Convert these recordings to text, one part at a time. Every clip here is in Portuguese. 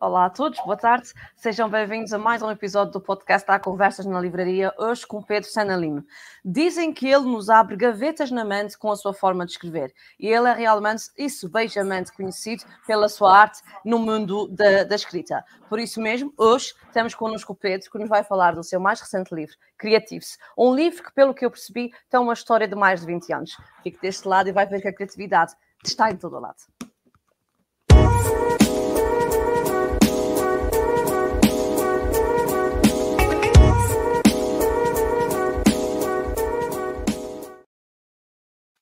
Olá a todos, boa tarde. Sejam bem-vindos a mais um episódio do podcast da Conversas na Livraria, hoje com Pedro Sanalino. Dizem que ele nos abre gavetas na mente com a sua forma de escrever e ele é realmente e subejamente conhecido pela sua arte no mundo da, da, escrita. Por isso mesmo, hoje temos connosco o Pedro que nos vai falar do seu mais recente livro, Creatives. Um livro que, pelo que eu percebi, tem uma história de mais de 20 anos. Fique deste lado e vai ver que a criatividade está em todo o lado.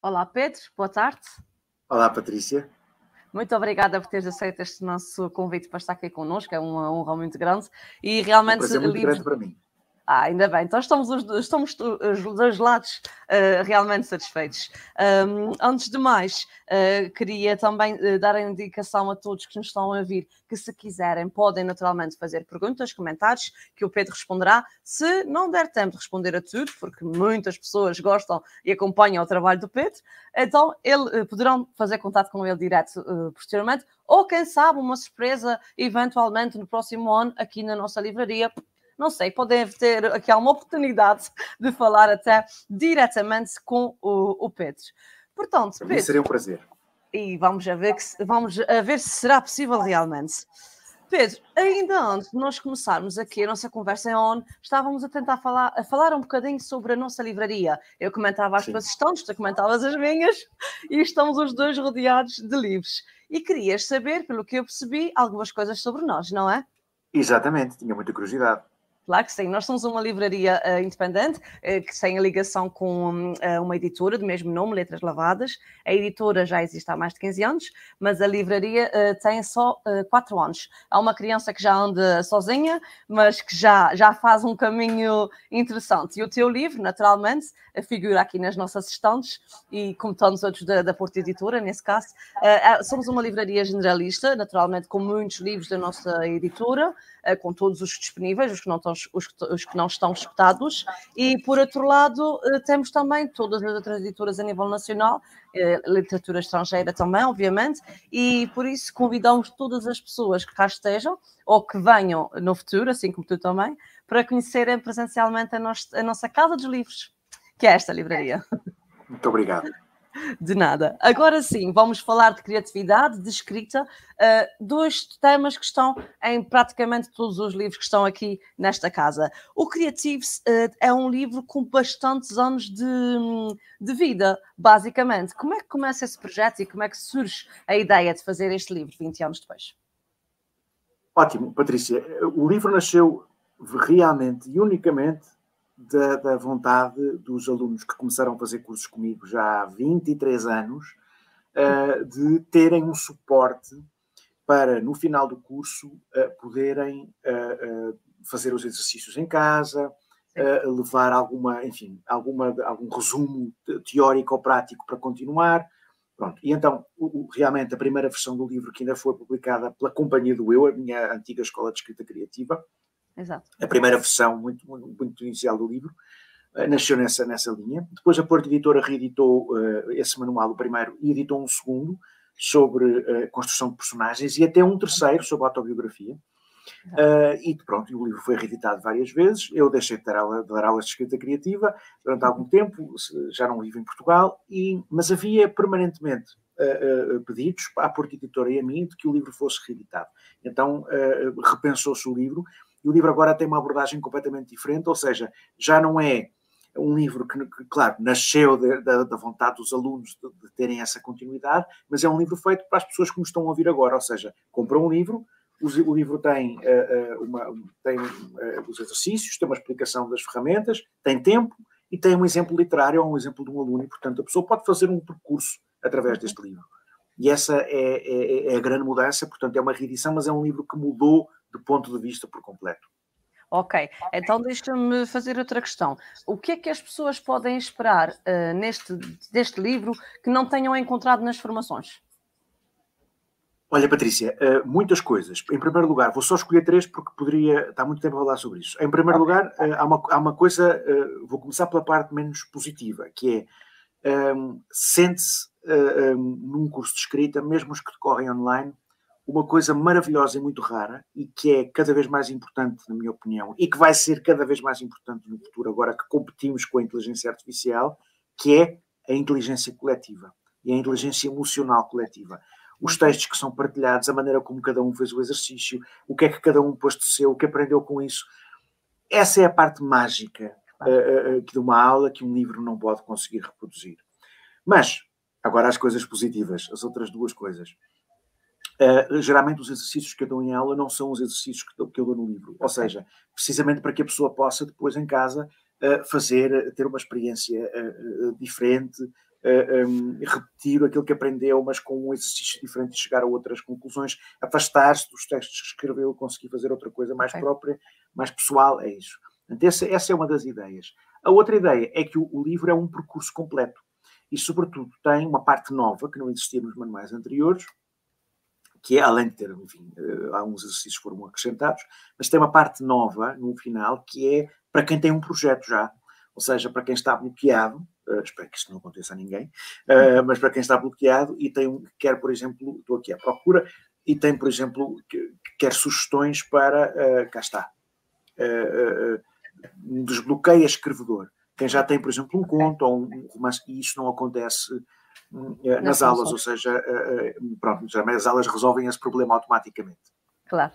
Olá, Pedro, boa tarde. Olá, Patrícia. Muito obrigada por teres aceito este nosso convite para estar aqui connosco, é uma honra muito grande. E realmente. Um prazer muito livro... grande para mim. Ah, ainda bem. Então estamos os, estamos os dois lados uh, realmente satisfeitos. Um, antes de mais, uh, queria também uh, dar a indicação a todos que nos estão a ouvir que, se quiserem, podem naturalmente fazer perguntas, comentários, que o Pedro responderá. Se não der tempo de responder a tudo, porque muitas pessoas gostam e acompanham o trabalho do Pedro, então ele, poderão fazer contato com ele direto posteriormente, ou quem sabe, uma surpresa, eventualmente no próximo ano, aqui na nossa livraria não sei, podem ter aqui uma oportunidade de falar até diretamente com o, o Pedro. Portanto, Pedro, seria um prazer. E vamos a ver, que, vamos a ver se será possível realmente. Pedro, ainda antes de nós começarmos aqui a nossa conversa em on, estávamos a tentar falar, a falar um bocadinho sobre a nossa livraria. Eu comentava as Sim. tuas estantes, tu comentavas as minhas, e estamos os dois rodeados de livros. E querias saber, pelo que eu percebi, algumas coisas sobre nós, não é? Exatamente, tinha muita curiosidade. Claro que sim. Nós somos uma livraria uh, independente uh, que tem a ligação com uh, uma editora do mesmo nome, Letras Lavadas. A editora já existe há mais de 15 anos, mas a livraria tem só 4 anos. Há uma criança que já anda sozinha, mas que já, já faz um caminho interessante. E o teu livro, naturalmente, figura aqui nas nossas estantes e como tantos outros da, da Porta Editora, nesse caso. somos uma livraria generalista, naturalmente com muitos livros da nossa editora, com todos os disponíveis, os que não estão os, os que não estão escutados, e por outro lado, eh, temos também todas as outras editoras a nível nacional, eh, literatura estrangeira também, obviamente, e por isso convidamos todas as pessoas que cá estejam ou que venham no futuro, assim como tu também, para conhecerem presencialmente a, a nossa Casa dos Livros, que é esta livraria. Muito obrigado. De nada. Agora sim, vamos falar de criatividade, de escrita, uh, dois temas que estão em praticamente todos os livros que estão aqui nesta casa. O Creatives uh, é um livro com bastantes anos de, de vida, basicamente. Como é que começa esse projeto e como é que surge a ideia de fazer este livro 20 anos depois? Ótimo, Patrícia. O livro nasceu realmente e unicamente da, da, vontade dos alunos que começaram a fazer cursos comigo já há 23 anos uh, de terem um suporte para, no final do curso, uh, poderem uh, fazer os exercícios em casa, levar alguma, enfim, alguma, algum resumo teórico ou prático para continuar. Pronto. E então, o, realmente, a primeira versão do livro, que ainda foi publicada pela Companhia do Eu, a minha antiga escola de escrita criativa, Exato. A primeira versão, muito, muito, inicial do livro, uh, nasceu nessa, nessa linha. Depois a Porta Editora reeditou uh, esse manual, o primeiro, e editou um segundo sobre uh, construção de personagens e até um terceiro sobre autobiografia. Uh, e pronto, o livro foi reeditado várias vezes. Eu deixei de dar, aula, de dar aulas de escrita criativa durante algum tempo, já não vivo em Portugal, e, mas havia permanentemente uh, uh, pedidos à Porta Editora e a mim de que o livro fosse reeditado. Então repensou-se o livro e o livro agora tem uma abordagem completamente diferente, ou seja, já não é um livro que, claro, nasceu da vontade dos alunos de, de, terem essa continuidade, mas é um livro feito para as pessoas que nos estão a ouvir agora, ou seja, compram um livro, o, o livro tem, uh, uma, tem uh, os exercícios, tem uma explicação das ferramentas, tem tempo e tem um exemplo literário ou um exemplo de um aluno, e portanto a pessoa pode fazer um percurso através deste livro. E essa é, é, é a grande mudança, portanto é uma reedição, mas é um livro que mudou de ponto de vista por completo. Ok, então deixa-me fazer outra questão. O que é que as pessoas podem esperar uh, neste deste livro que não tenham encontrado nas formações? Olha, Patrícia, uh, muitas coisas. Em primeiro lugar, vou só escolher três porque poderia estar muito tempo a falar sobre isso. Em primeiro okay. lugar, uh, há, uma, há uma coisa, vou começar pela parte menos positiva, que é um, sente-se um, num curso de escrita, mesmo os que decorrem online, uma coisa maravilhosa e muito rara e que é cada vez mais importante, na minha opinião, e que vai ser cada vez mais importante no futuro, agora que competimos com a inteligência artificial, que é a inteligência coletiva e a inteligência emocional coletiva. Os textos que são partilhados, a maneira como cada um fez o exercício, o que é que cada um pôs de seu, o que aprendeu com isso. Essa é a parte mágica uh, uh, de uma aula que um livro não pode conseguir reproduzir. Mas, agora as coisas positivas, as outras duas coisas. Uh, geralmente os exercícios que eu dou em aula não são os exercícios que, eu dou no livro. Ou seja, precisamente para que a pessoa possa depois em casa uh, fazer, ter uma experiência uh, diferente, um, repetir aquilo que aprendeu, mas com um exercício diferente e chegar a outras conclusões, afastar-se dos textos que escreveu, conseguir fazer outra coisa mais própria, mais pessoal, é isso. essa, essa, é uma das ideias. A outra ideia é que o, o livro é um percurso completo e, sobretudo, tem uma parte nova que não existia nos manuais anteriores, que é, além de ter, enfim, eh, alguns exercícios foram acrescentados, mas tem uma parte nova no final que é para quem tem um projeto já, ou seja, para quem está bloqueado, uh, espero que isto não aconteça a ninguém, uh, mas para quem está bloqueado e tem, quer, por exemplo, estou aqui à procura, e tem, por exemplo, que, quer sugestões para, cá está, desbloqueia escrevedor. Quem já tem, por exemplo, um conto ou um romance, e isso não acontece eh, nas aulas, ou seja, eh, eh, pronto, as aulas resolvem esse problema automaticamente. Claro.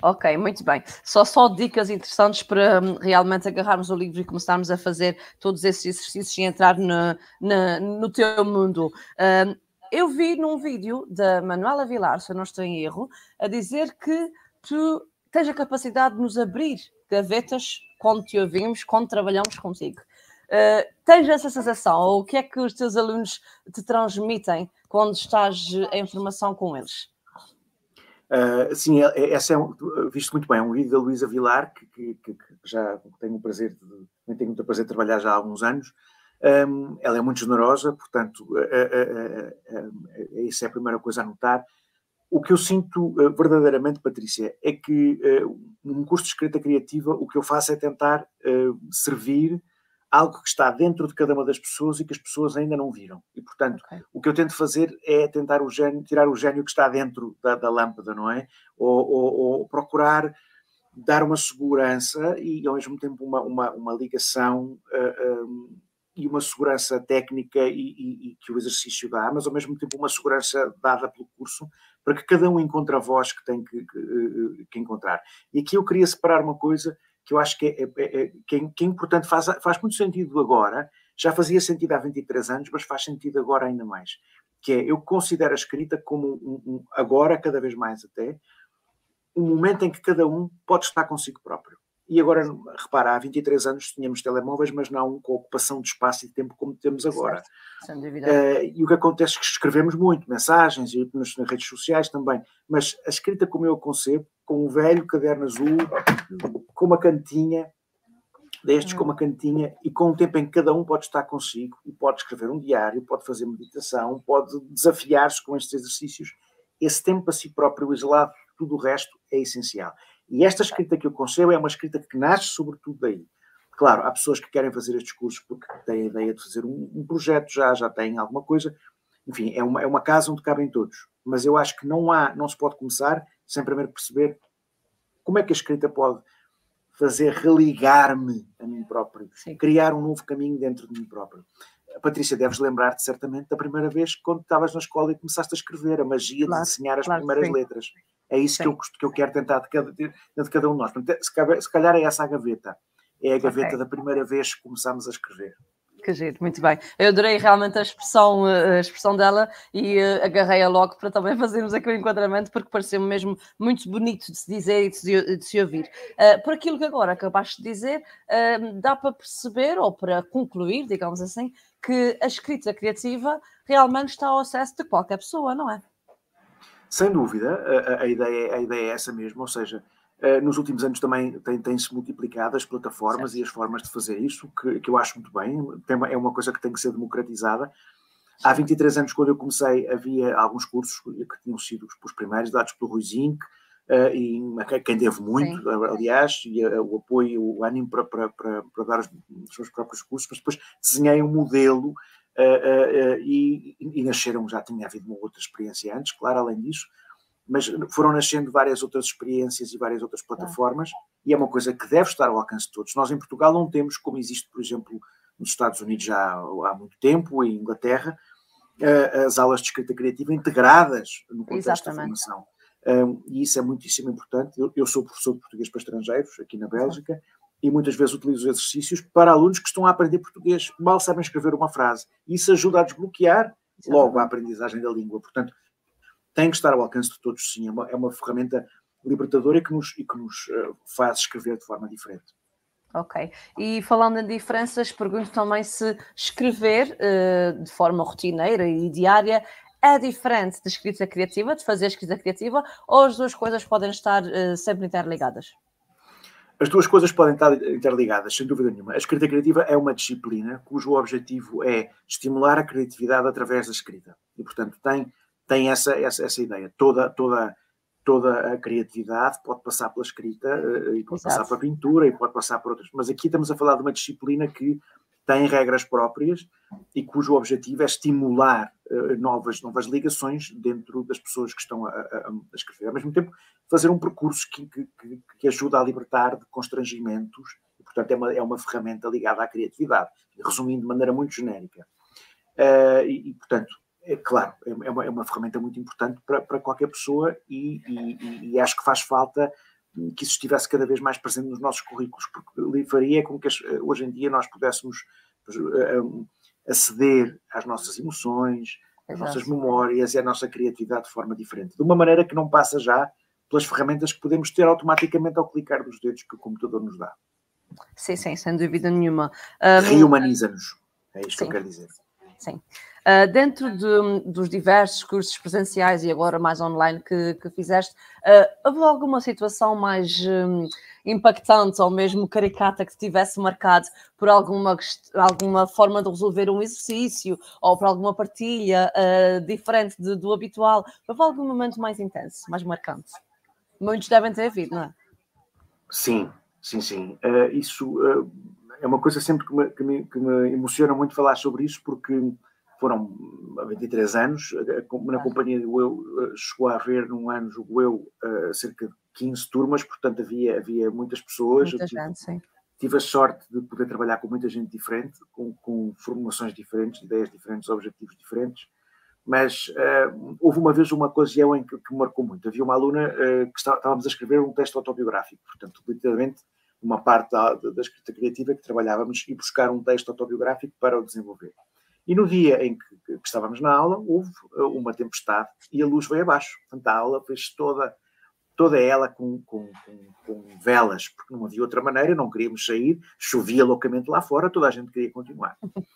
Ok, muito bem. Só só dicas interessantes para hum, realmente agarrarmos o livro e começarmos a fazer todos esses exercícios e entrar no, no, no teu mundo. Um, eu vi num vídeo da Manuela Vilar, se eu não estou em erro, a dizer que tu tens a capacidade de nos abrir gavetas quando te ouvimos, quando trabalhamos contigo. Uh, tens essa sensação? Ou o que é que os teus alunos te transmitem quando estás em formação com eles? Uh, sim, é, é, essa é, visto muito bem, é um vídeo da Luísa Vilar, que, que, que, já tenho o prazer de, tenho muito prazer de trabalhar já há alguns anos. Um, ela é muito generosa, portanto, uh, uh, isso é a primeira coisa a notar. O que eu sinto verdadeiramente, Patrícia, é que num curso de escrita criativa o que eu faço é tentar servir algo que está dentro de cada uma das pessoas e que as pessoas ainda não viram. E, portanto, okay. o que eu tento fazer é tentar o gênio, tirar o gênio que está dentro da, da lâmpada, não é? Ou, ou, ou, procurar dar uma segurança e, ao mesmo tempo, uma, uma, uma ligação uh, eh, um, eh, e uma segurança técnica e, e, e, que o exercício dá, mas, ao mesmo tempo, uma segurança dada pelo curso para que cada um encontre a voz que tem que, que, eh, que encontrar. E aqui eu queria separar uma coisa que eu acho que é, é, é, que é, que é importante, faz, faz muito sentido agora, já fazia sentido há 23 anos, mas faz sentido agora ainda mais, que é, eu considero a escrita como, um, um, agora, cada vez mais até, um momento em que cada um pode estar consigo próprio. E agora, repara, há 23 anos tínhamos telemóveis, mas não com ocupação de espaço e tempo como temos agora. Uh, e o que acontece é que escrevemos muito, mensagens e nas redes sociais também, mas a escrita como eu a concebo, com um velho caderno azul, com uma cantinha, destes com uma cantinha, e com um tempo em que cada um pode estar consigo e pode escrever um diário, pode fazer meditação, pode desafiar-se com estes exercícios. Esse tempo para si próprio, isolado, tudo o resto é essencial. E esta escrita que eu concebo é uma escrita que nasce sobretudo daí. Claro, há pessoas que querem fazer estes cursos porque têm a ideia de fazer um, um projeto já, já têm alguma coisa. Enfim, é uma, é uma casa onde cabem todos. Mas eu acho que não há, não se pode começar sem primeiro perceber como é que a escrita pode fazer religar-me a mim próprio, Sim. criar um novo caminho dentro de mim próprio. Patrícia, deves lembrar-te certamente da primeira vez quando estavas na escola e começaste a escrever, a magia claro, de desenhar as claro, primeiras sim. letras. É isso que eu, que eu quero tentar de cada, de, de cada um de nós. Se calhar é essa a gaveta. É a gaveta okay. da primeira vez que começámos a escrever. Que giro, muito bem. Eu adorei realmente a expressão, eh, a expressão dela e uh, agarrei-a logo para também fazermos aqui o enquadramento, porque pareceu-me mesmo muito bonito de se dizer e de se, de se ouvir. Uh, por aquilo que agora acabaste de dizer, uh, dá para perceber, ou para concluir, digamos assim, que a escrita criativa realmente está ao acesso de qualquer pessoa, não é? Sem dúvida, a, a, ideia, a ideia é essa mesmo, ou seja, Uh, nos últimos anos também têm-se tem multiplicado as plataformas certo. e as formas de fazer isso, que, que eu acho muito bem, uma, é uma coisa que tem que ser democratizada. Há 23 anos, quando eu comecei, havia alguns cursos que tinham sido os primeiros, dados pelo Rui Zinc, uh, e quem devo muito, Sim. aliás, e uh, o apoio, o ânimo para, para, para, para, dar os, os seus próprios cursos, mas depois desenhei um modelo e, e nasceram, já tinha havido uma outra experiência antes, claro, além disso, mas foram nascendo várias outras experiências e várias outras plataformas, e é uma coisa que deve estar ao alcance de todos. Nós em Portugal não temos, como existe, por exemplo, nos Estados Unidos já há muito tempo, em Inglaterra, eh, as aulas de escrita criativa integradas no contexto Exatamente. da formação. Um, e isso é muitíssimo importante. Eu, eu, sou professor de português para estrangeiros aqui na Bélgica e muitas vezes utilizo exercícios para alunos que estão a aprender português, mal sabem escrever uma frase. Isso ajuda a desbloquear logo a aprendizagem da língua. Portanto, tem que estar ao alcance de todos, sim. É uma, é uma ferramenta libertadora e que nos, e que nos uh, faz escrever de forma diferente. Ok. E falando em diferenças, pergunto também se escrever uh, de forma rotineira e diária é diferente de escrita criativa, de fazer escrita criativa, ou as duas coisas podem estar uh, sempre interligadas? As duas coisas podem estar interligadas, sem dúvida nenhuma. A escrita criativa é uma disciplina cujo objetivo é estimular a criatividade através da escrita. E, portanto, tem, tem essa, essa, essa ideia. Toda, toda, toda a criatividade pode passar pela escrita, eh, e pode Exato. passar pela pintura, e pode passar por outras. Mas aqui estamos a falar de uma disciplina que tem regras próprias e cujo objetivo é estimular uh, novas, novas ligações dentro das pessoas que estão a, a, a escrever. Ao mesmo tempo, fazer um percurso que, que, que, ajuda a libertar de constrangimentos e, portanto, é uma, é uma ferramenta ligada à criatividade, resumindo de maneira muito genérica. Uh, e, e, portanto, é claro, é, é uma, é uma ferramenta muito importante para, para qualquer pessoa e, e, e acho que faz falta que isso estivesse cada vez mais presente nos nossos currículos, porque faria com que hoje em dia nós pudéssemos eh, aceder às nossas emoções, às nossas memórias e à nossa criatividade de forma diferente, de uma maneira que não passa já pelas ferramentas que podemos ter automaticamente ao clicar dos dedos que o computador nos dá. Sim, sim, sem dúvida nenhuma. Um, Reumaniza-nos, é isto sim. que eu quero dizer. Sim. Uh, dentro de, dos diversos cursos presenciais e agora mais online que, que fizeste, uh, houve alguma situação mais um, impactante ou mesmo caricata que tivesse marcado por alguma, alguma forma de resolver um exercício ou por alguma partilha uh, diferente de, do habitual? Houve algum momento mais intenso, mais marcante? Muitos devem ter havido, não é? Sim, sim, sim. isso é uma coisa sempre que me, que me, que me emociona muito falar sobre isso, porque foram 23 anos, na companhia do Eu eh, chegou a haver num ano, julgo eu, eh, cerca de 15 turmas, portanto havia, havia muitas pessoas. Muita tive, gente, sim. tive a sorte de poder trabalhar com muita gente diferente, com, com formulações diferentes, ideias diferentes, objetivos diferentes, mas uh, houve uma vez uma ocasião em que, que me marcou muito. Havia uma aluna uh, que está, estávamos a escrever um texto autobiográfico, portanto, literalmente uma parte da, da escrita criativa que trabalhávamos e buscar um texto autobiográfico para o desenvolver. E no dia em que, que, estávamos na aula, houve eh, uma tempestade e a luz veio abaixo. Portanto, a aula fez toda, toda ela com, com, com, com, velas, porque não havia outra maneira, não queríamos sair, chovia loucamente lá fora, toda a gente queria continuar.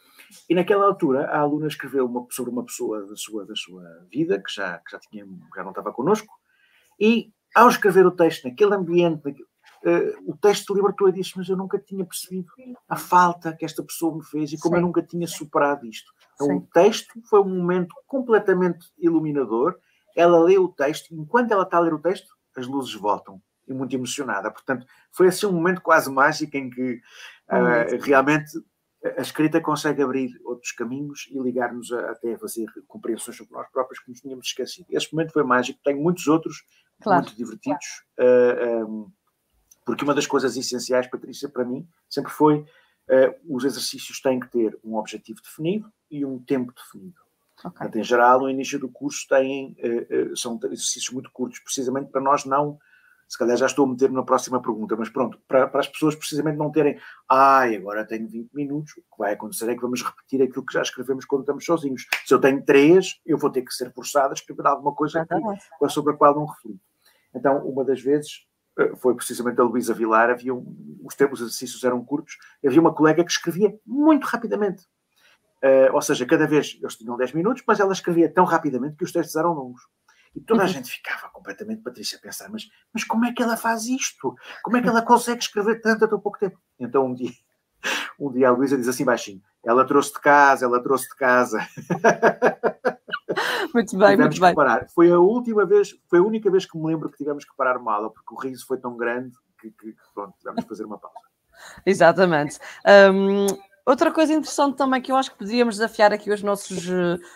E naquela altura, a aluna escreveu uma, sobre uma pessoa da sua, da sua vida, que já, que já, tinha, já não estava connosco, e ao escrever o texto naquele ambiente, o texto libertou e disse: Mas eu nunca tinha percebido a falta que esta pessoa me fez e como Sim. eu nunca tinha superado isto. Então, Sim. o texto foi um momento completamente iluminador. Ela leu o texto, e enquanto ela está a ler o texto, as luzes voltam e muito emocionada. Portanto, foi assim um momento quase mágico em que uh, realmente a escrita consegue abrir outros caminhos e ligar-nos até a fazer compreensões sobre nós próprios que nos tínhamos esquecido. Esse momento foi mágico, tenho muitos outros claro, muito divertidos. Claro. Uh, um, porque uma das coisas essenciais, Patrícia, para mim, sempre foi uh, os exercícios têm que ter um objetivo definido e um tempo definido. Okay. Portanto, em geral, no início do curso têm, uh, uh, são exercícios muito curtos, precisamente para nós não, se calhar já estou a meter na próxima pergunta, mas pronto, para, para as pessoas precisamente não terem, ai, ah, agora tenho 20 minutos, o que vai acontecer é que vamos repetir aquilo que já escrevemos quando estamos sozinhos. Se eu tenho 3, eu vou ter que ser forçado a escrever alguma coisa que, sobre a qual não reflito. Então, uma das vezes, eh, foi precisamente a Luísa Vilar, havia um, os tempos exercícios eram curtos, havia uma colega que escrevia muito rapidamente. Uh, ou seja, cada vez eles tinham 10 minutos, mas ela escrevia tão rapidamente que os textos eram longos. E toda a uhum. gente ficava completamente, Patrícia, a pensar, mas, mas como é que ela faz isto? Como é que ela consegue escrever tanto a tão pouco tempo? Então um dia, um dia a Luísa diz assim baixinho, ela trouxe de casa, ela trouxe de casa. Muito bem, tivemos muito bem. Parar. Foi a última vez, foi a única vez que me lembro que tivemos que parar aula, porque o riso foi tão grande que, que pronto, tivemos que fazer uma pausa. Exatamente. Um, Outra coisa interessante também que eu acho que podíamos desafiar aqui os nossos,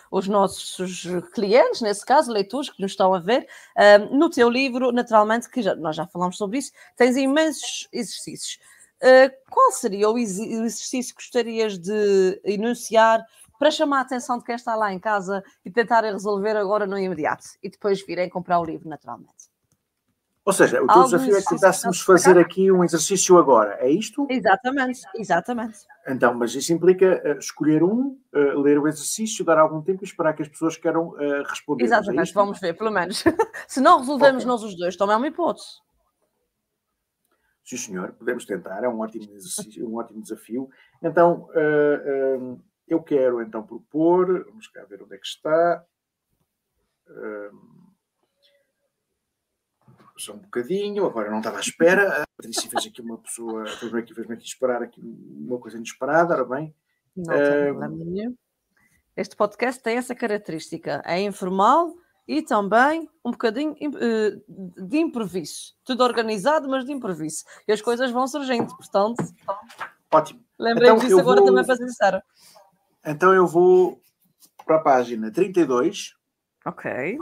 os nossos clientes, nesse caso, leitores que nos estão a ver, no teu livro, naturalmente, que já, nós já falamos sobre isso, tens imensos exercícios. Uh, qual seria o exercício que gostarias de enunciar para chamar a atenção de quem está lá em casa e tentar resolver agora no imediato e depois virem comprar o livro, naturalmente? Ou seja, o teu desafio é que tentássemos fazer aqui um exercício agora, é isto? Exatamente, exatamente. Então, mas isso implica uh, escolher um, uh, ler o exercício, dar algum tempo e esperar que as pessoas queiram uh, responder. É exatamente, é vamos ver, pelo menos. Se não resolvemos okay. nós os dois, também é uma hipótese. Sim, senhor, podemos tentar, é um ótimo exercício, um ótimo desafio. Então, eu quero então propor, vamos cá ver onde é que está só um bocadinho, agora não estava à espera. A Patrícia fez aqui uma pessoa, fez-me aqui, fez aqui esperar aqui uma coisa inesperada, ora bem. Não nenhum. Este podcast tem essa característica, é informal e também um bocadinho eh, de improviso. Tudo organizado, mas de improviso. E as coisas vão surgindo, portanto. Ótimo. Lembrei-me então, disso agora vou... também para sincero. Então eu vou para a página 32. Ok.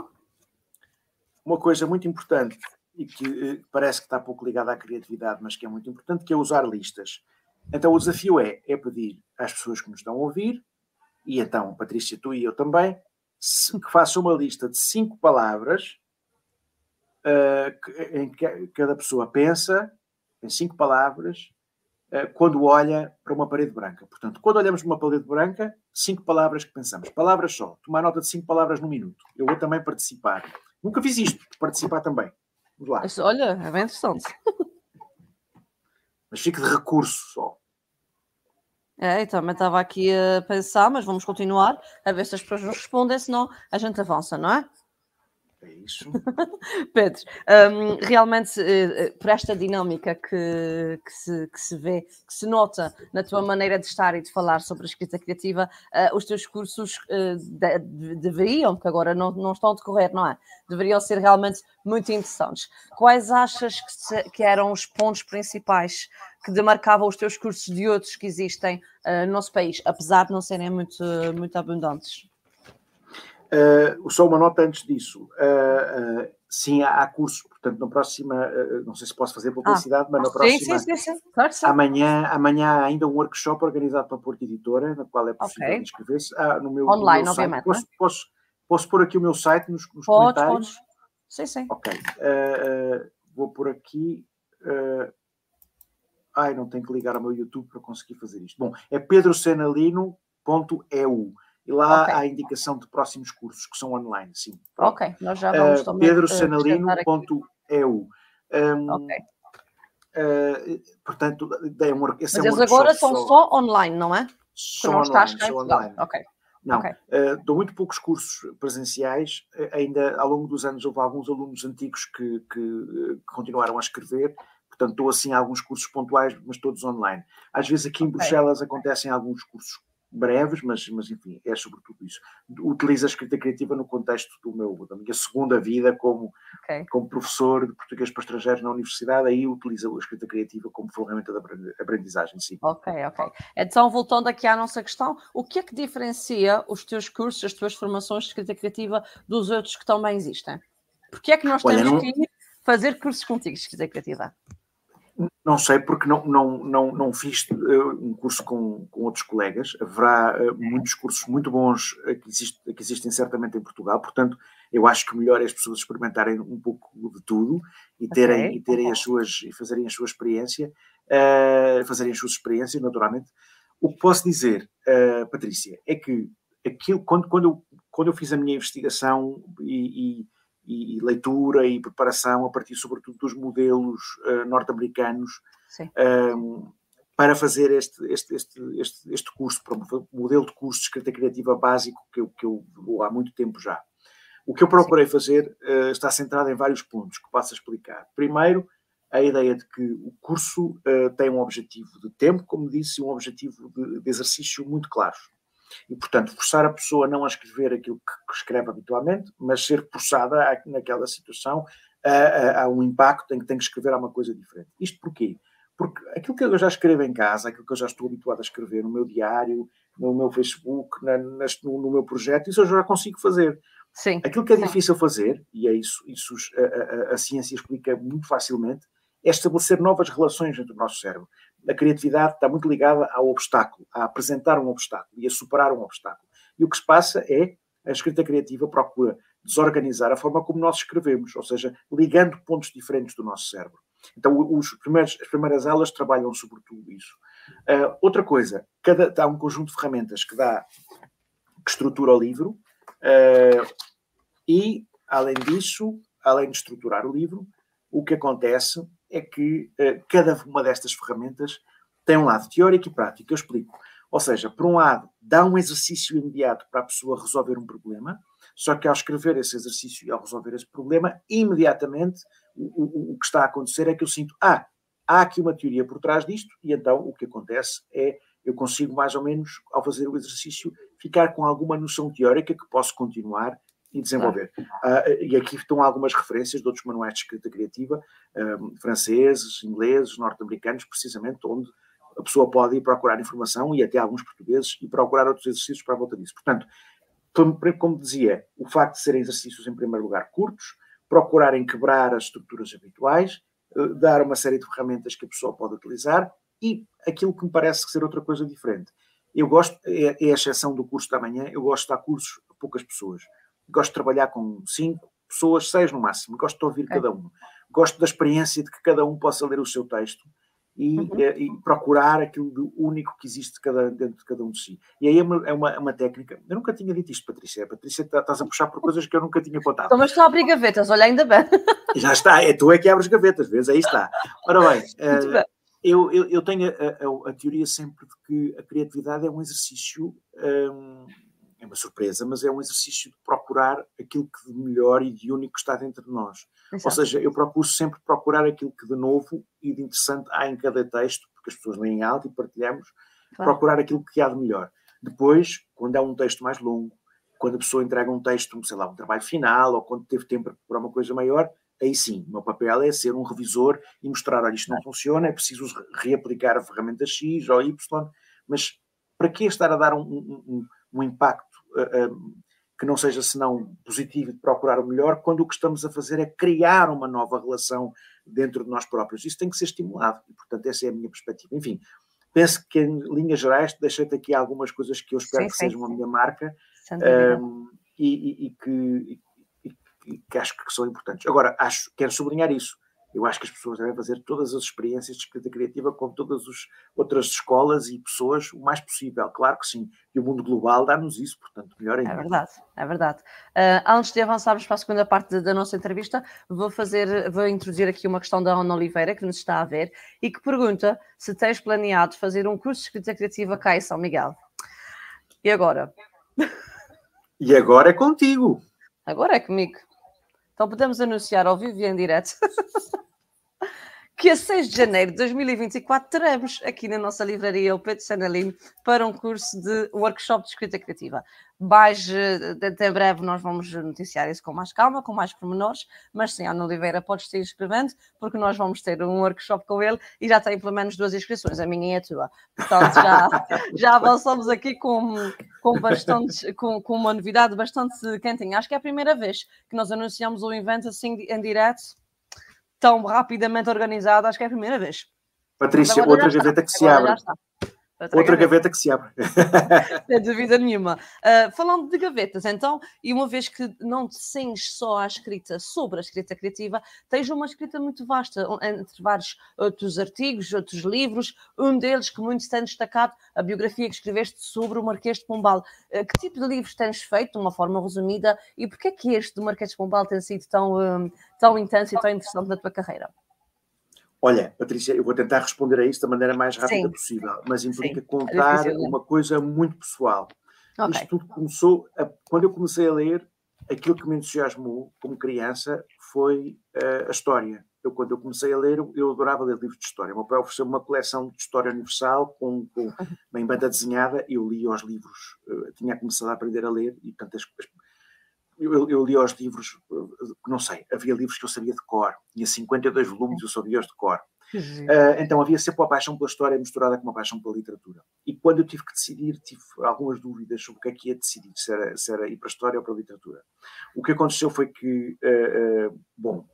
Uma coisa muito importante e que eh, parece que está pouco ligada à criatividade, mas que é muito importante, que é usar listas. Então o desafio é, é pedir às pessoas que nos estão a ouvir, e então, Patrícia, tu e eu também, que façam uma lista de cinco palavras uh, em que cada pessoa pensa, em cinco palavras, quando olha para uma parede branca. Portanto, quando olhamos para uma parede branca, cinco palavras que pensamos. Palavras só. Tomar nota de cinco palavras no minuto. Eu vou também participar. Nunca fiz isto, participar também. Vamos lá. Mas, olha, é bem interessante. Mas fica de recurso só. É, eu também estava aqui a pensar, mas vamos continuar a ver se as pessoas nos respondem, senão a gente avança, não é? É isso. Pedro, um, realmente, uh, por esta dinâmica que, que, se, que, se, vê, que se nota na tua maneira de estar e de falar sobre a escrita criativa, uh, os teus cursos uh, de, de, deveriam, que agora não, não estão a decorrer, não é? Deveriam ser realmente muito interessantes. Quais achas que, se, que eram os pontos principais que demarcavam os teus cursos de outros que existem no nosso país, apesar de não serem muito, muito abundantes? Uh, só uma nota antes disso. Uh, uh, sim, há, há, cursos, portanto, na próxima, não sei se posso fazer publicidade, ah, mas na próxima. Sim, sim, sim, claro, sim. Amanhã, amanhã há ainda um workshop organizado pela Porta Editora, na qual é possível okay. inscrever-se. Ah, no meu, Online, no meu obviamente. Posso, é? posso, posso, pôr aqui o meu site nos, nos podes, comentários? Podes. Sim, sim. Ok. vou por aqui. ai, não tenho que ligar ao meu YouTube para conseguir fazer isto. Bom, é pedrocenalino.eu. E lá okay. há a indicação de próximos cursos que são online, sim. Ok, nós já vamos uh, pedrosanalino.eu. Um, ok. Uh, portanto, é um, esse Mas é um agora são só, só, online, não é? Só não online, só online. Ok. Não, okay. uh, dou muito poucos cursos presenciais. ainda ao longo dos anos houve alguns alunos antigos que, que, que continuaram a escrever. Portanto, dou assim alguns cursos pontuais, mas todos online. Às vezes aqui em okay. Bruxelas acontecem alguns cursos breves, mas, mas enfim, é sobretudo isso. Utilizo a escrita criativa no contexto do meu, da minha segunda vida como, okay. como professor de português para estrangeiros na universidade, aí utilizo a escrita criativa como ferramenta de aprendizagem, sim. Ok, ok. Então, voltando aqui à nossa questão, o que é que diferencia os teus cursos, as tuas formações de escrita criativa dos outros que também existem? Porque é que nós temos não... que fazer cursos contigo de escrita criativa? Não sei, porque não, não, não, não fiz uh, um curso com, com outros colegas. Haverá uh, muitos cursos muito bons uh, que, existe, que, existem certamente em Portugal, portanto, eu acho que melhor é as pessoas experimentarem um pouco de tudo e terem, okay. e terem as suas e fazerem a sua experiência, fazerem as suas experiências, naturalmente. O que posso dizer, Patrícia, é que aquilo, quando, quando, eu, quando eu fiz a minha investigação e, e e, leitura e preparação a partir, sobretudo, dos modelos uh, norte-americanos um, para fazer este, este, este, este, este curso, para um modelo de curso de escrita criativa básico que eu, que eu vou há muito tempo já. O que eu procurei Sim. fazer uh, está centrado em vários pontos que posso explicar. Primeiro, a ideia de que o curso uh, tem um objetivo de tempo, como disse, e um objetivo de, de exercício muito claros. E, portanto, forçar a pessoa não a escrever aquilo que, escreve habitualmente, mas ser forçada a, naquela situação a, a, a, um impacto em que tem que escrever alguma coisa diferente. Isto porquê? Porque aquilo que eu já escrevo em casa, aquilo que eu já estou habituado a escrever no meu diário, no meu Facebook, na, no, no, meu projeto, isso eu já consigo fazer. Sim. Aquilo que é Sim. difícil fazer, e é isso, isso a, a, a, ciência explica muito facilmente, é estabelecer novas relações entre o nosso cérebro. A criatividade está muito ligada ao obstáculo, a apresentar um obstáculo e a superar um obstáculo. E o que se passa é a escrita criativa procura desorganizar a forma como nós escrevemos, ou seja, ligando pontos diferentes do nosso cérebro. Então, os primeiros, as primeiras aulas trabalham sobretudo isso. Uh, outra coisa, cada, há um conjunto de ferramentas que dá, que estrutura o livro, uh, e, além disso, além de estruturar o livro, o que acontece é que uh, cada uma destas ferramentas tem um lado teórico e prático. Eu explico. Ou seja, por um lado, dá um exercício imediato para a pessoa resolver um problema, só que ao escrever esse exercício e ao resolver esse problema, imediatamente o, o, o que está a acontecer é que eu sinto, ah, há aqui uma teoria por trás disto, e então o que acontece é eu consigo mais ou menos, ao fazer o exercício, ficar com alguma noção teórica que posso continuar e desenvolver. Uh, e aqui estão algumas referências de outros manuais de escrita criativa, um, franceses, ingleses, norte-americanos, precisamente onde a pessoa pode ir procurar informação e até alguns portugueses e procurar outros exercícios para a volta disso. Portanto, como dizia, o facto de serem exercícios, em primeiro lugar, curtos, procurarem quebrar as estruturas habituais, uh, dar uma série de ferramentas que a pessoa pode utilizar e aquilo que me parece ser outra coisa diferente. Eu gosto, é, é a exceção do curso da manhã, eu gosto de dar cursos a poucas pessoas. Gosto de trabalhar com cinco pessoas, seis no máximo. Gosto de ouvir é. cada um. Gosto da experiência de que cada um possa ler o seu texto e, uhum. e, e procurar aquilo de único que existe cada, dentro de cada um de si. E aí é uma, é uma, uma técnica. Eu nunca tinha dito isto, Patrícia. Patrícia, tá, estás a puxar por coisas que eu nunca tinha contado. Então, mas estou a abrir gavetas, olha, ainda bem. Já está, é tu é que abres gavetas, vês? Aí está. Ora bem, uh, bem. Eu, eu, eu, tenho a, a, a, teoria sempre de que a criatividade é um exercício. Um, é uma surpresa, mas é um exercício de procurar aquilo que de melhor e de único está dentro de nós. Exato. Ou seja, eu procuro sempre procurar aquilo que de novo e de interessante há em cada texto, porque as pessoas leem alto e partilhamos, claro. procurar aquilo que há de melhor. Depois, quando é um texto mais longo, quando a pessoa entrega um texto, sei lá, um trabalho final, ou quando teve tempo para uma coisa maior, aí sim, o meu papel é ser um revisor e mostrar, olha, isto não funciona, é preciso reaplicar a ferramenta X ou Y, mas para que estar a dar um, um, um impacto uh, uh, que não seja senão positivo de procurar o melhor, quando o que estamos a fazer é criar uma nova relação dentro de nós próprios. Isso tem que ser estimulado e, portanto, essa é a minha perspectiva. Enfim, penso que em linhas gerais deixei-te aqui algumas coisas que eu espero sim, que sim, sejam sim. a minha marca um, e, e, e, que, e, que acho que são importantes. Agora, acho, quero sublinhar isso eu acho que as pessoas devem fazer todas as experiências de escrita criativa com todas as outras escolas e pessoas o mais possível, claro que sim. E o mundo global dá-nos isso, portanto, melhor ainda. É verdade, é verdade. Uh, antes de avançarmos para a segunda parte da nossa entrevista, vou fazer, vou introduzir aqui uma questão da Ana Oliveira, que nos está a ver, e que pergunta se tens planeado fazer um curso de escrita criativa cá em São Miguel. E agora? E agora é contigo. Agora é comigo. Então podemos anunciar ao vivo e em direto que a 6 de janeiro de 2024 teremos aqui na nossa livraria o Pedro Sanalino para um curso de workshop de escrita criativa. Mais até breve nós vamos noticiar isso com mais calma, com mais pormenores, mas sim, Ana Oliveira, podes te inscrevendo, porque nós vamos ter um workshop com ele e já tem pelo menos duas inscrições, a minha e a tua. Portanto, já, já avançamos aqui com, com, bastante, com, com uma novidade bastante quentinha. Acho que é a primeira vez que nós anunciamos o evento assim em direto tão rapidamente organizado, acho que é a primeira vez. Patrícia, outra gaveta que se abre. Outra, Outra gaveta. gaveta. que se abre. Sem dúvida nenhuma. Uh, falando de gavetas, então, e uma vez que não te sentes só à escrita sobre a escrita criativa, tens uma escrita muito vasta, entre vários outros artigos, outros livros, um deles que muito tem destacado, a biografia que escreveste sobre o Marquês de Pombal. Uh, que tipo de livros tens feito, de uma forma resumida, e porquê é que este do Marquês de Pombal tem sido tão, um, tão intenso e tão interessante na tua carreira? Olha, Patrícia, eu vou tentar responder a isso da maneira mais rápida Sim. possível, mas implica Sim. Contar é uma coisa muito pessoal. Okay. Isto tudo começou, a, quando eu comecei a ler, aquilo que me entusiasmou como criança foi uh, a história. Eu, quando eu comecei a ler, eu adorava ler livros de história. O meu pai ofereceu uma coleção de história universal com, com bem banda desenhada. Eu li os livros, uh, tinha começado a aprender a ler e, portanto, as, eu, eu, li os livros, não sei, havia livros que eu sabia de cor, tinha 52 volumes, eu sabia os de cor. Uh, então havia sempre uma paixão pela história misturada com uma paixão pela literatura. E quando eu tive que decidir, tive algumas dúvidas sobre o que é que ia decidir, se era, se era ir para a história ou para a literatura. O que aconteceu foi que, uh, uh, bom,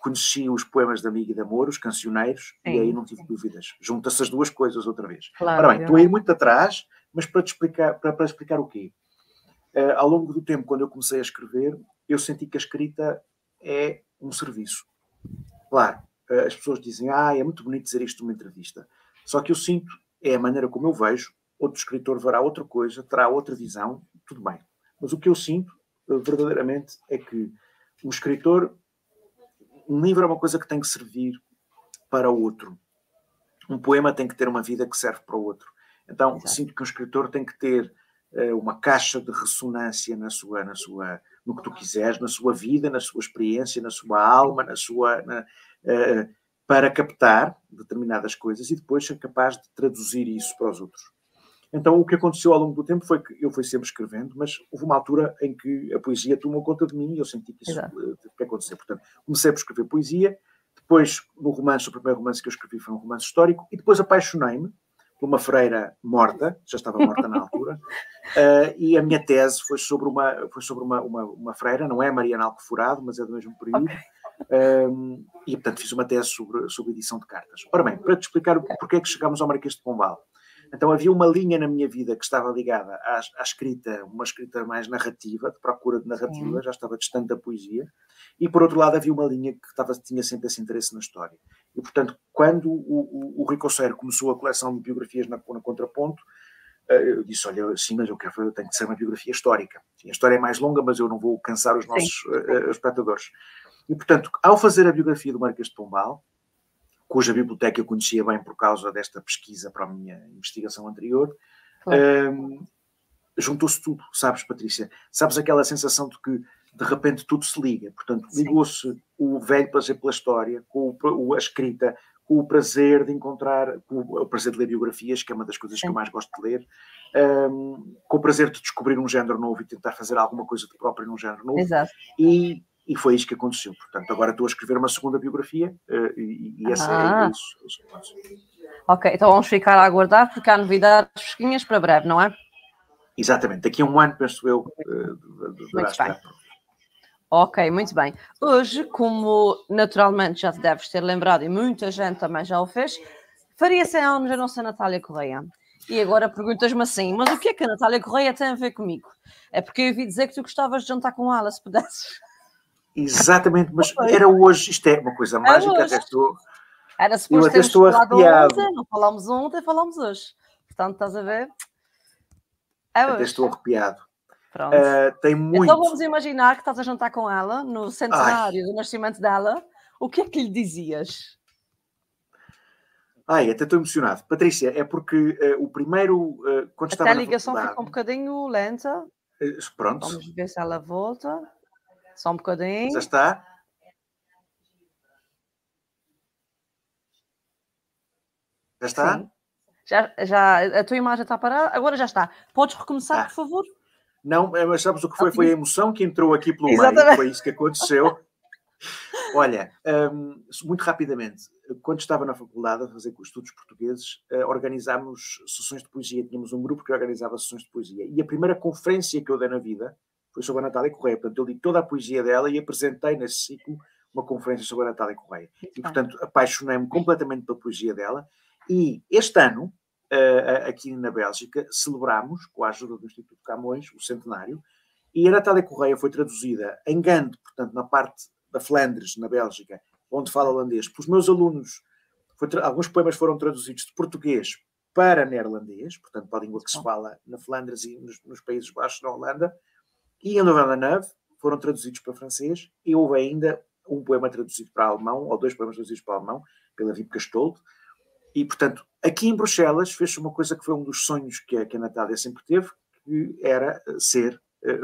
conheci os poemas de Amigo e de Amor, os cancioneiros, Sim. e aí não tive dúvidas. Junta-se as duas coisas outra vez. Claro, Ora bem, estou a ir muito atrás, mas para te explicar, para, para explicar o quê? Ao longo do tempo, quando eu comecei a escrever, eu senti que a escrita é um serviço. Claro, eh, as pessoas dizem, ah, é muito bonito dizer isto numa entrevista. Só que eu sinto, é a maneira como eu vejo, outro escritor verá outra coisa, terá outra visão, tudo bem. Mas o que eu sinto, eh, verdadeiramente, é que um escritor, um livro é uma coisa que tem que servir para o outro. Um poema tem que ter uma vida que serve para o outro. Então, Exato. sinto que um escritor tem que ter uh, uma caixa de ressonância na sua, na sua, no que tu quiseres, na sua vida, na sua experiência, na sua alma, na sua, na, uh, para captar determinadas coisas e depois ser capaz de traduzir isso para os outros. Então, o que aconteceu ao longo do tempo foi que eu fui sempre escrevendo, mas houve uma altura em que a poesia tomou conta de mim e eu senti que isso Exato. teve que acontecer. Portanto, comecei por escrever poesia, depois, no romance, o primeiro romance que eu escrevi foi um romance histórico, e depois apaixonei-me uma freira morta, já estava morta na altura, uh, e a minha tese foi sobre uma, foi sobre uma, uma, uma freira, não é Mariana Alcoforado, mas é do mesmo período. Um, e, portanto, fiz uma tese sobre, sobre edição de cartas. Ora bem, para te explicar porque é que chegámos ao Marquês de Pombal. Então, havia uma linha na minha vida que estava ligada à, à escrita, uma escrita mais narrativa, de procura de narrativa, já estava distante da poesia, e, por outro lado, havia uma linha que estava, tinha sempre esse interesse na história. E, portanto, quando o, o, o Rico Serra começou a coleção de biografias na, na Contraponto, eh, eu disse, olha, sim, mas eu quero, eu tenho que ser uma biografia histórica. A história é mais longa, mas eu não vou cansar os nossos uh, espectadores. E, portanto, ao fazer a biografia do Marquês de Pombal, cuja biblioteca eu conhecia bem por causa desta pesquisa para a minha investigação anterior, claro. um, juntou-se tudo, sabes, Patrícia? Sabes aquela sensação de que de repente tudo se liga. Portanto, ligou-se o velho prazer pela história, com o, a escrita, com o prazer de encontrar, com o, prazer de ler biografias, que é uma das coisas Sim. que eu mais gosto de ler, um, com o prazer de descobrir um género novo e tentar fazer alguma coisa de próprio num género novo. Exato. E, e foi isso que aconteceu. Portanto, agora estou a escrever uma segunda biografia uh, e, e, essa é ah. é isso. Ok, então vamos ficar a aguardar porque há novidades fresquinhas para breve, não é? Exatamente, daqui a um ano, penso eu, uh, deverá estar Ok, muito bem. Hoje, como naturalmente já te deves ter lembrado e muita gente também já o fez, faria 100 anos a nossa Natália Correia. E agora perguntas-me assim: mas o que é que a Natália Correia tem a ver comigo? É porque eu ouvi dizer que tu gostavas de jantar com ela, se pudesses. Exatamente, mas era hoje, isto é uma coisa é mágica, até estou. Era suposto termos falado ontem, não falámos ontem, falámos hoje. Portanto, estás a ver? É até estou arrepiado. Pronto. Uh, tem então muito. Então vamos imaginar que estás a jantar com ela no centenário Ai. do nascimento dela. O que é que lhe dizias? Ai, até estou emocionado. Patrícia, é porque uh, o primeiro. Uh, quando até a ligação fica um bocadinho lenta. pronto. Vamos ver se ela volta. Só um bocadinho. Já está? Já está? Sim. Já, já, a tua imagem está parada, agora já está. Podes recomeçar, ah. por favor? Não, eh, mas sabes o que foi? Foi a emoção que entrou aqui pelo Exatamente. meio, foi isso que aconteceu. Olha, um, muito rapidamente, quando estava na faculdade a fazer estudos portugueses, uh, organizámos sessões de poesia. Tínhamos um grupo que organizava sessões de poesia. E a primeira conferência que eu dei na vida foi sobre a Natália Correia. Portanto, eu li toda a poesia dela e apresentei nesse ciclo uma conferência sobre a Natália Correia. E, portanto, apaixonei-me completamente pela poesia dela. E este ano, uh, aqui na Bélgica, celebramos, com a ajuda do Instituto Camões, o centenário, e a Natália Correia foi traduzida em Gand, portanto, na parte da Flandres, na Bélgica, onde fala holandês. Pelos meus alunos, alguns poemas foram traduzidos de português para neerlandês, portanto, para a língua que se fala na Flandres e nos, nos Países Baixos, na Holanda, e em Louvain-la-Neuve foram traduzidos para francês e houve ainda um poema traduzido para alemão, ou dois poemas traduzidos para alemão, pela Vip Castoldo. E, portanto, aqui em Bruxelas fez-se uma coisa que foi um dos sonhos que a, que a Natália sempre teve, que era ser, eh,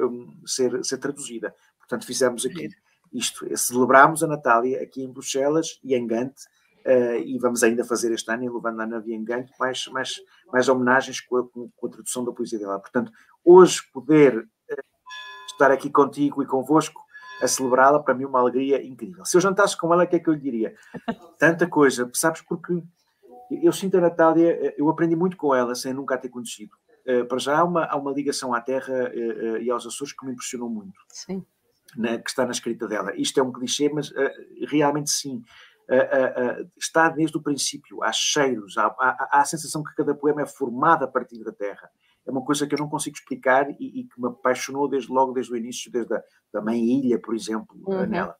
ser, ser traduzida. Portanto, fizemos aqui isto, celebrámos a Natália aqui em Bruxelas e em Gante, uh, e vamos ainda fazer este ano em e em Gante mais, mais, mais homenagens com a, com a tradução da poesia dela. Portanto, hoje poder estar aqui contigo e convosco a celebrá-la, para mim uma alegria incrível. Se eu jantasse com ela, o que é que eu lhe diria? Tanta coisa, sabes, porque eu sinto a Natália, eu aprendi muito com ela sem nunca a ter conhecido. Uh, para já há uma, há uma ligação à terra uh, uh, e aos Açores que me impressionou muito. Sim. Na, que está na escrita dela. Isto é um clichê, mas realmente sim. está desde o princípio. Há cheiros, há, há, há, a sensação que cada poema é formado a partir da terra. É uma coisa que eu não consigo explicar e, e que me apaixonou desde logo, desde o início, desde a da Mãe Ilha, por exemplo, uhum. nela.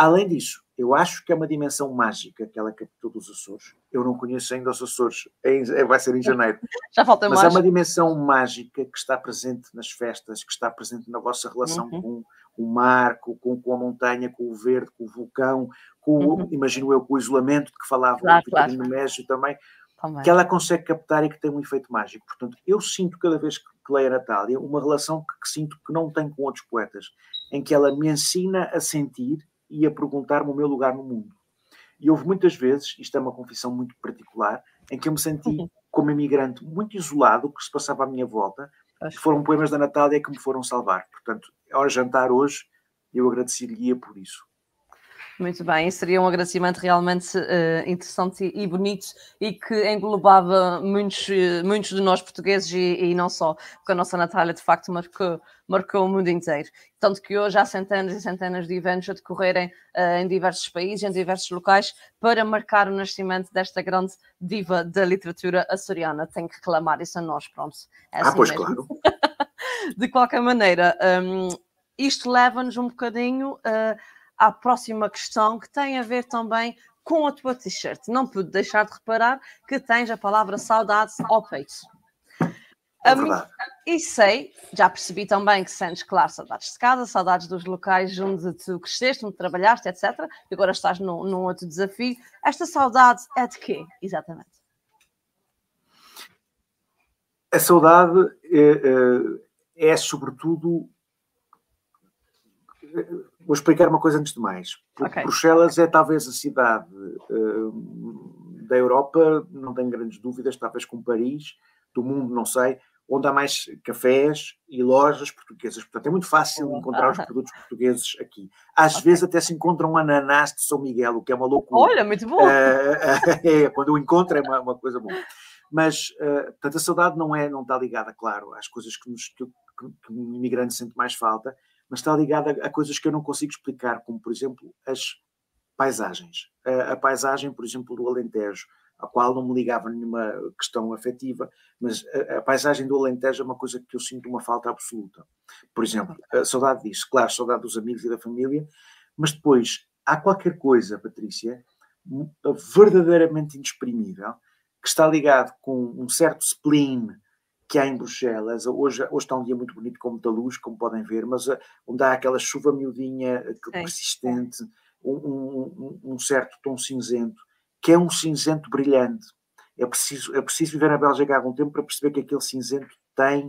Além disso, eu acho que é uma dimensão mágica que ela captou dos Açores. Eu não conheço ainda os Açores, é, é, vai ser em janeiro. Já falta Mas mais. é uma dimensão mágica que está presente nas festas, que está presente na vossa relação uhum. com o mar, com, com, a montanha, com o verde, com o vulcão, com uhum. imagino eu, com o isolamento de que falava claro, o claro. Mésio também, também, que ela consegue captar e que tem um efeito mágico. Portanto, eu sinto cada vez que leio a Natália uma relação que, que sinto que não tenho com outros poetas, em que ela me ensina a sentir e a perguntar-me o meu lugar no mundo. E houve muitas vezes, isto é uma confissão muito particular, em que eu me senti uhum. como imigrante muito isolado, o que se passava à minha volta, que foram poemas da Natália que me foram salvar. Portanto, ao jantar hoje, eu agradeceria por isso. Muito bem, seria um agradecimento realmente uh, interessante e bonito e que englobava muitos, uh, muitos de nós portugueses e, e, não só, porque a nossa Natália de facto marcou, marcou o mundo inteiro. Tanto que hoje há centenas e centenas de eventos a decorrerem uh, em diversos países, em diversos locais, para marcar o nascimento desta grande diva da literatura açoriana. Tem que reclamar isso a nós, pronto. É ah, assim pois mesmo. claro. de qualquer maneira, um, isto leva-nos um bocadinho. Uh, à próxima questão que tem a ver também com a tua t-shirt. Não pude deixar de reparar que tens a palavra saudades ao peito. É e sei, já percebi também que sentes, claro, saudades de casa, saudades dos locais onde tu cresceste, onde trabalhaste, etc. E agora estás num, num outro desafio. Esta saudade é de quê, exatamente? A saudade é, é, é sobretudo Vou explicar uma coisa antes de mais. Okay. Bruxelas é talvez a cidade uh, da Europa, não tenho grandes dúvidas, talvez com Paris, do mundo, não sei, onde há mais cafés e lojas portuguesas. Portanto, é muito fácil encontrar os produtos portugueses aqui. Às okay. vezes até se encontram um ananás de São Miguel, o que é uma loucura. Olha, muito bom! Uh, é, quando eu encontro é uma, uma coisa boa. Mas, uh, portanto, a saudade não é, não está ligada, claro, às coisas que, nos, que, que o imigrante sente mais falta, mas está ligada a, coisas que eu não consigo explicar, como, por exemplo, as paisagens. A, a, paisagem, por exemplo, do Alentejo, a qual não me ligava nenhuma questão afetiva, mas a, a, paisagem do Alentejo é uma coisa que eu sinto uma falta absoluta. Por exemplo, a saudade disso, claro, saudade dos amigos e da família, mas depois há qualquer coisa, Patrícia, verdadeiramente inexprimível, que está ligado com um certo spleen, que há em Bruxelas. Hoje, hoje está um dia muito bonito, com muita luz, como podem ver, mas uh, onde há aquela chuva miudinha uh, persistente, um, um, um, certo tom cinzento, que é um cinzento brilhante. É preciso, é preciso viver na Bélgica há algum tempo para perceber que aquele cinzento tem,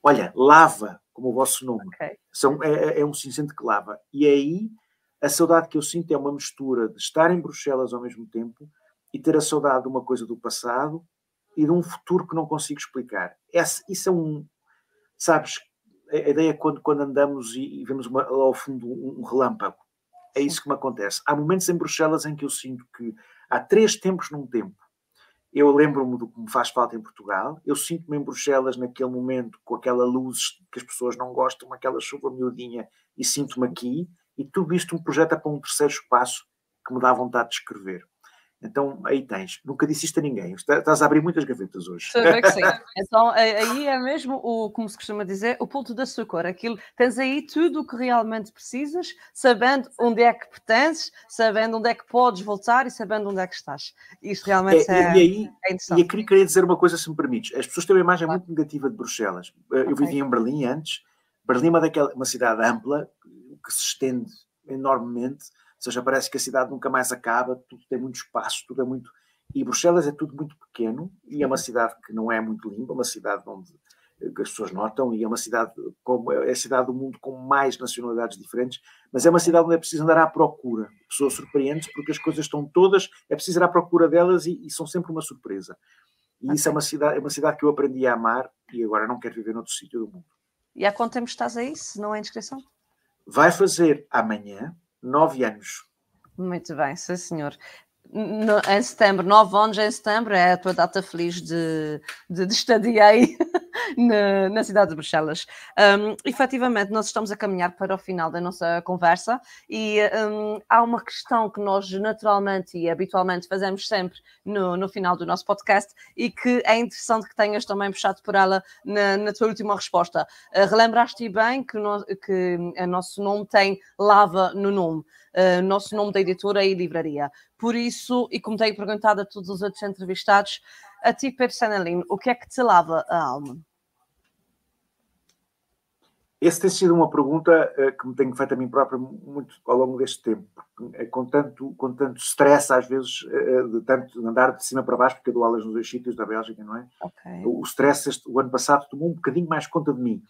olha, lava, como o vosso nome. Okay. São, é, é, é um cinzento que lava. E aí a saudade que eu sinto é uma mistura de estar em Bruxelas ao mesmo tempo e ter a saudade de uma coisa do passado e de um futuro que não consigo explicar. Esse, isso é um. Sabes, a ideia é quando, quando andamos e, e vemos uma, lá ao fundo um, um relâmpago. É isso que me acontece. Há momentos em Bruxelas em que eu sinto que há três tempos num tempo. Eu lembro-me do que me faz falta em Portugal. Eu sinto-me em Bruxelas naquele momento com aquela luz que as pessoas não gostam, aquela chuva miudinha, e sinto-me aqui. E tudo isto me projeta para um terceiro espaço que me dá vontade de escrever. Então aí tens. Nunca disse isto a ninguém. Estás a abrir muitas gavetas hoje. Saber que sim. Então aí é mesmo o, como se costuma dizer, o ponto de açúcar. Aquilo, tens aí tudo o que realmente precisas, sabendo onde é que pertences, sabendo onde é que podes voltar e sabendo onde é que estás. Isto realmente é, é, e aí, é interessante. E aqui queria dizer uma coisa, se me permites. As pessoas têm uma imagem muito negativa de Bruxelas. Eh, eu okay. vivi em Berlim antes. Berlim é uma, daquela, uma cidade ampla, que se estende enormemente seja, parece que a cidade nunca mais acaba, tudo tem muito espaço, tudo é muito. E Bruxelas é tudo muito pequeno e é uma cidade que não é muito limpa, uma cidade onde eh, as pessoas notam e é uma cidade como é a cidade do mundo com mais nacionalidades diferentes, mas é uma cidade onde é preciso andar à procura. Pessoas surpreendentes porque as coisas estão todas, é preciso ir à procura delas e, e são sempre uma surpresa. E isso é uma cidade, é uma cidade que eu aprendi a amar e agora não quero viver noutro sítio do mundo. E há quanto tempo estás aí, se não é inscrição? Vai fazer amanhã nove anos. Muito bem, sim senhor no, em setembro, 9 anos em setembro, é a tua data feliz de, de, de estadia aí na, na, cidade de Bruxelas. Um, efetivamente, nós estamos a caminhar para o final da nossa conversa e um, há uma questão que nós naturalmente e habitualmente fazemos sempre no, no final do nosso podcast e que é interessante que tenhas também puxado por ela na, na tua última resposta. Uh, relembraste bem que, no, que o nosso nome tem lava no nome uh, nosso nome da editora e livraria. Por isso, e como tenho perguntado a todos os outros entrevistados, a ti, Pedro Sanelin, o que é que te lava a alma? Essa tem sido uma pergunta uh, que me tenho feito a mim próprio muito ao longo deste tempo, porque, uh, com, tanto, com tanto stress, às vezes, uh, de tanto andar de cima para baixo, porque eu dou aulas nos dois sítios da Bélgica, não é? Okay. O, o stress, este, o ano passado, tomou um bocadinho mais conta de mim.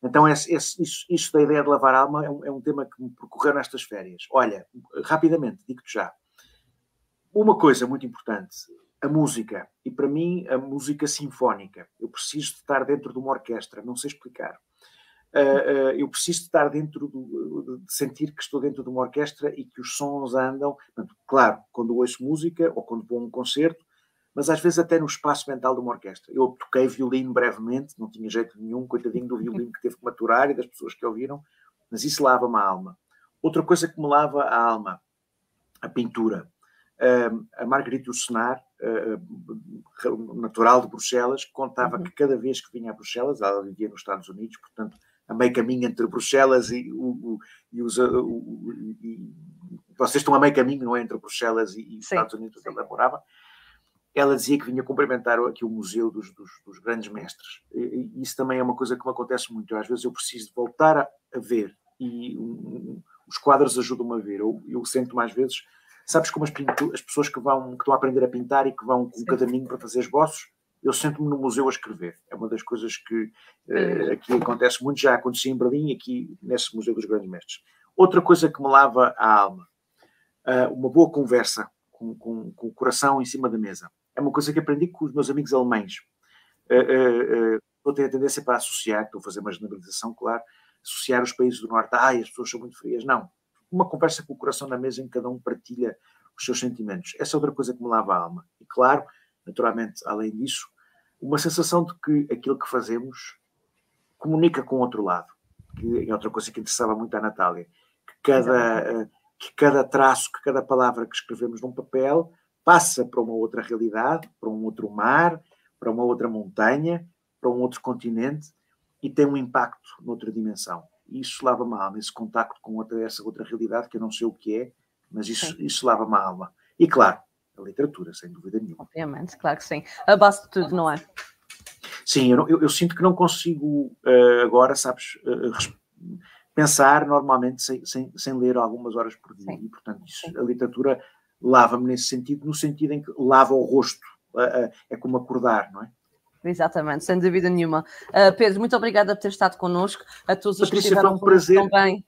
Então, esse, esse, isso, isso, da ideia de lavar a alma é um, é um, tema que me percorreu nestas férias. Olha, rapidamente, digo-te já. Uma coisa muito importante, a música. E para mim, a música sinfónica. Eu preciso de estar dentro de uma orquestra, não sei explicar. Uh, eu preciso estar dentro, do, de sentir que estou dentro de uma orquestra e que os sons andam. Portanto, claro, quando ouço música ou quando vou a um concerto, mas às vezes até no espaço mental de uma orquestra. Eu toquei violino brevemente, não tinha jeito nenhum, coitadinho do violino que teve que maturar e das pessoas que ouviram, mas isso lava-me a alma. Outra coisa que me lava a alma, a pintura. Uh, a Marguerite Yourcenar, uh, natural de Bruxelas, contava uhum. que cada vez que vinha a Bruxelas, ela vivia nos Estados Unidos, portanto, a meio caminho entre Bruxelas e, o, o, e os. O, e, vocês estão a meio caminho, não é? Entre Bruxelas e, e os Estados Unidos, onde ela morava ela dizia que vinha cumprimentar aqui o Museu dos, dos, dos Grandes Mestres. E, isso também é uma coisa que me acontece muito. Às vezes eu preciso voltar a, a ver e um, os quadros ajudam-me a ver. Eu, eu sinto mais vezes, sabes como as, as, pessoas que, vão, que estão a aprender a pintar e que vão com um caderninho para fazer esboços, eu sento-me no museu a escrever. É uma das coisas que uh, aqui acontece muito, já acontecia em Berlim, aqui nesse Museu dos Grandes Mestres. Outra coisa que me lava a alma, uh, uma boa conversa com, com, com o coração em cima da mesa é uma coisa que aprendi com os meus amigos alemães. Uh, eu tenho a tendência para associar, estou a fazer uma generalização, claro, associar os países do Norte, ah, as pessoas são muito frias. Não. Uma conversa com o coração na mesa em que cada um partilha os seus sentimentos. Essa é outra coisa que me lava a alma. E claro, naturalmente, além disso, uma sensação de que aquilo que fazemos comunica com o outro lado. Que é outra coisa que interessava muito à Natália. Que cada, que cada traço, que cada palavra que escrevemos num papel passa para uma outra realidade, para um outro mar, para uma outra montanha, para um outro continente e tem um impacto noutra dimensão. Isso lava-me a alma, esse contacto com outra, essa outra realidade que eu não sei o que é, mas isso, isso lava-me a alma. E claro, a literatura, sem dúvida nenhuma. Obviamente, claro que sim. A base de tudo, não é? Sim, eu, eu, eu sinto que não consigo uh, agora, sabes, uh, pensar normalmente sem, sem, sem, ler algumas horas por dia. Sim. E, portanto, isso, a literatura lava-me nesse sentido, no sentido em que lava o rosto, é como acordar, não é? Exatamente, sem dúvida nenhuma. Uh, Pedro, muito obrigada por ter estado connosco. A todos os Patrícia, que estiveram foi um prazer também.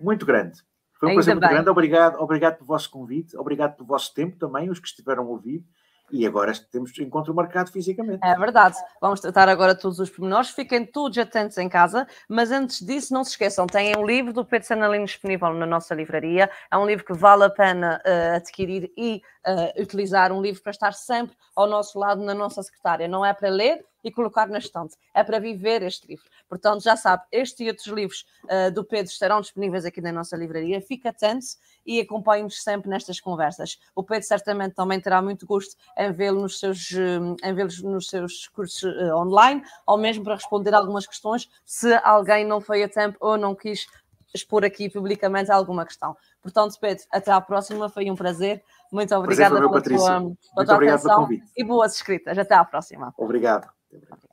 muito grande. Foi um Ainda prazer muito bem. grande. Obrigado, obrigado pelo vosso convite, obrigado pelo vosso tempo também, os que estiveram a ouvir. E agora temos encontro marcado fisicamente. É verdade. Vamos tratar agora todos os pormenores. Fiquem todos atentos em casa, mas antes disso, não se esqueçam, tem um livro do Pedro Sanalino disponível na nossa livraria. É um livro que vale a pena uh, adquirir e uh, utilizar. Um livro para estar sempre ao nosso lado, na nossa secretária. Não é para ler, e colocar na estante. É para viver este livro. Portanto, já sabe, este e outros livros uh, do Pedro estarão disponíveis aqui na nossa livraria. Fique atento e acompanhe-nos sempre nestas conversas. O Pedro certamente também terá muito gosto em vê-lo nos seus, eh, em vê nos seus cursos uh, online, ou mesmo para responder algumas questões, se alguém não foi a tempo ou não quis expor aqui publicamente alguma questão. Portanto, Pedro, até à próxima, foi um prazer. Muito obrigada prazer pela, tua, pela Muito tua atenção e boas escritas. Até à próxima. Obrigado. Até breve.